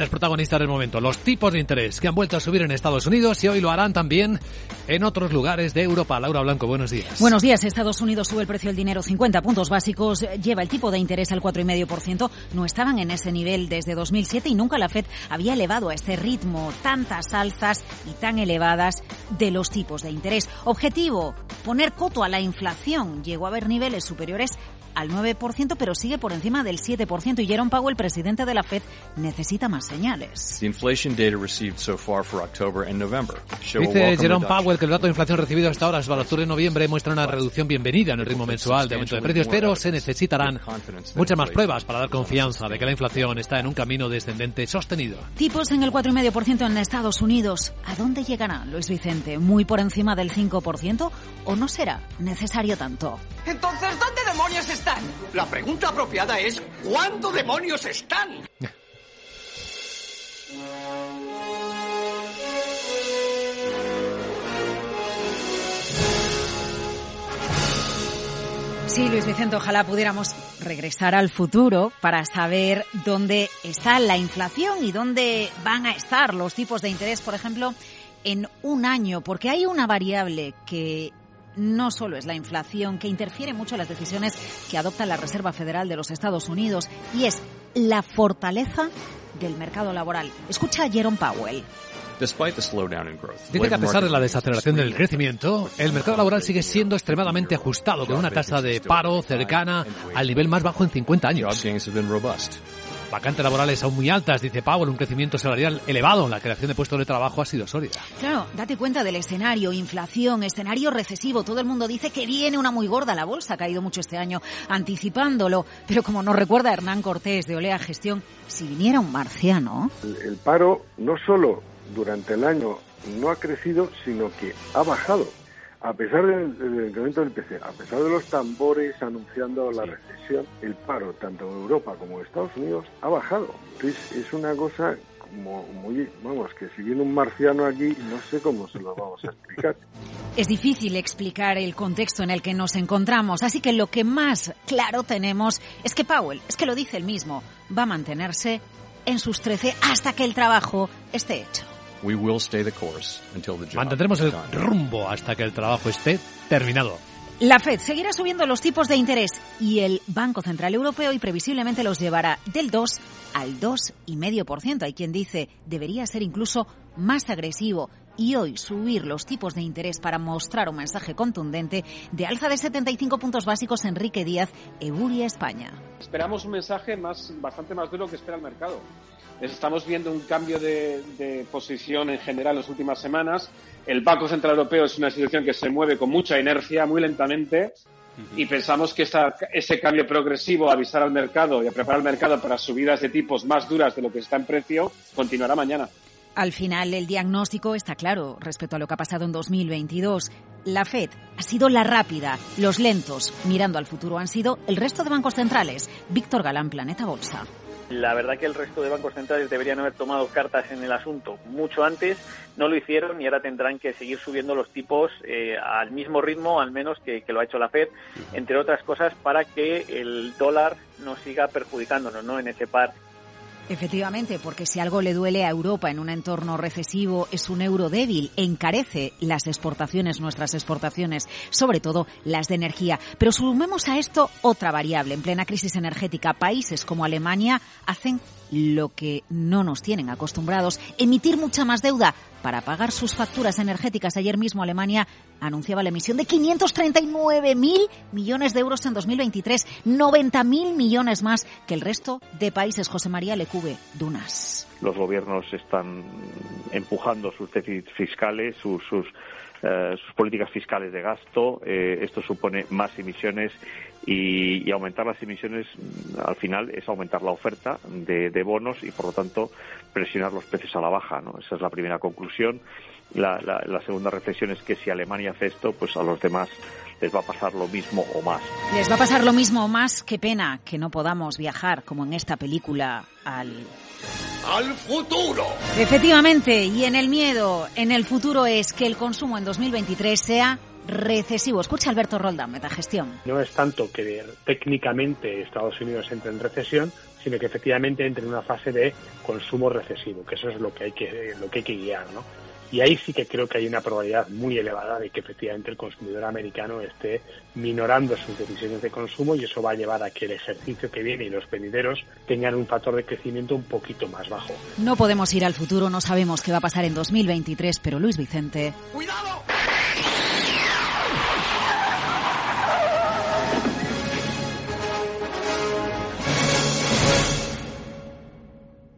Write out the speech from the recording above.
Es protagonista del momento, los tipos de interés que han vuelto a subir en Estados Unidos y hoy lo harán también en otros lugares de Europa. Laura Blanco, buenos días. Buenos días. Estados Unidos sube el precio del dinero 50 puntos básicos, lleva el tipo de interés al 4,5%. No estaban en ese nivel desde 2007 y nunca la Fed había elevado a este ritmo tantas alzas y tan elevadas de los tipos de interés. Objetivo, poner coto a la inflación. Llegó a haber niveles superiores al 9%, pero sigue por encima del 7%. Y Jerome Powell, presidente de la Fed, necesita más señales. Dice Jerome Powell que el dato de inflación recibido hasta ahora, hasta octubre de noviembre, muestra una reducción bienvenida en el ritmo mensual de aumento de precios, pero se necesitarán muchas más pruebas para dar confianza de que la inflación está en un camino descendente sostenido. Tipos en el 4,5% en Estados Unidos. ¿A dónde llegará, Luis Vicente? ¿Muy por encima del 5% o no será necesario tanto? Entonces, ¿dónde demonios está? La pregunta apropiada es ¿cuándo demonios están? Sí, Luis Vicente, ojalá pudiéramos regresar al futuro para saber dónde está la inflación y dónde van a estar los tipos de interés, por ejemplo, en un año, porque hay una variable que no solo es la inflación, que interfiere mucho en las decisiones que adopta la Reserva Federal de los Estados Unidos, y es la fortaleza del mercado laboral. Escucha a Jerome Powell. Dice que a pesar de la desaceleración del crecimiento, el mercado laboral sigue siendo extremadamente ajustado, con una tasa de paro cercana al nivel más bajo en 50 años. Vacantes laborales aún muy altas, dice Powell, un crecimiento salarial elevado, la creación de puestos de trabajo ha sido sólida. Claro, date cuenta del escenario, inflación, escenario recesivo, todo el mundo dice que viene una muy gorda, la bolsa ha caído mucho este año, anticipándolo, pero como nos recuerda Hernán Cortés de Olea Gestión, si viniera un marciano... El paro no solo durante el año no ha crecido, sino que ha bajado a pesar del, incremento del PC, a pesar de los tambores anunciando la recesión, el paro, tanto en Europa como en Estados Unidos, ha bajado. Entonces, es una cosa como muy, vamos, que si viene un marciano aquí, no sé cómo se lo vamos a explicar. Es difícil explicar el contexto en el que nos encontramos, así que lo que más claro tenemos es que Powell, es que lo dice él mismo, va a mantenerse en sus 13 hasta que el trabajo esté hecho. Mantendremos el rumbo hasta que el trabajo esté terminado. La Fed seguirá subiendo los tipos de interés y el Banco Central Europeo y previsiblemente los llevará del 2 al 2,5%. Hay quien dice debería ser incluso más agresivo y hoy subir los tipos de interés para mostrar un mensaje contundente de alza de 75 puntos básicos Enrique Díaz, Eburia, España. Esperamos un mensaje más, bastante más duro que espera el mercado. Estamos viendo un cambio de, posición en general en las últimas semanas. El Banco Central Europeo es una institución que se mueve con mucha inercia, muy lentamente, y pensamos que ese cambio progresivo, avisar al mercado y a preparar el mercado para subidas de tipos más duras de lo que está en precio, continuará mañana. Al final, el diagnóstico está claro respecto a lo que ha pasado en 2022. La Fed ha sido la rápida, los lentos, mirando al futuro han sido el resto de bancos centrales. Víctor Galán, Planeta Bolsa. La verdad que el resto de bancos centrales deberían haber tomado cartas en el asunto mucho antes, no lo hicieron y ahora tendrán que seguir subiendo los tipos eh, al mismo ritmo, al menos que, que, lo ha hecho la Fed, entre otras cosas para que el dólar no siga perjudicándonos ¿no? en ese par Efectivamente, porque si algo le duele a Europa en un entorno recesivo es un euro débil, encarece las exportaciones, nuestras exportaciones, sobre todo las de energía. Pero sumemos a esto otra variable. En plena crisis energética, países como Alemania hacen lo que no nos tienen acostumbrados, emitir mucha más deuda para pagar sus facturas energéticas. Ayer mismo Alemania anunciaba la emisión de 539.000 millones de euros en 2023, 90.000 millones más que el resto de países. José María Lecube, Dunas. Los gobiernos están empujando sus déficits fiscales, sus, sus eh, políticas fiscales de gasto. Eh, esto supone más emisiones y, aumentar las emisiones al final es aumentar la oferta de, bonos y por lo tanto presionar los precios a la baja. ¿no? Esa es la primera conclusión. La, la, segunda reflexión es que si Alemania hace esto, pues a los demás les va a pasar lo mismo o más. Les va a pasar lo mismo o más. Qué pena que no podamos viajar como en esta película al al futuro. Efectivamente, y en el miedo, en el futuro es que el consumo en 2023 sea recesivo. Escucha Alberto Roldán, Metagestión. No es tanto que técnicamente Estados Unidos entre en recesión, sino que efectivamente entre en una fase de consumo recesivo, que eso es lo que hay que, lo que hay que guiar, ¿no? Y ahí sí que creo que hay una probabilidad muy elevada de que efectivamente el consumidor americano esté minorando sus decisiones de consumo y eso va a llevar a que el ejercicio que viene y los venideros tengan un factor de crecimiento un poquito más bajo. No podemos ir al futuro, no sabemos qué va a pasar en 2023, pero Luis Vicente. ¡Cuidado!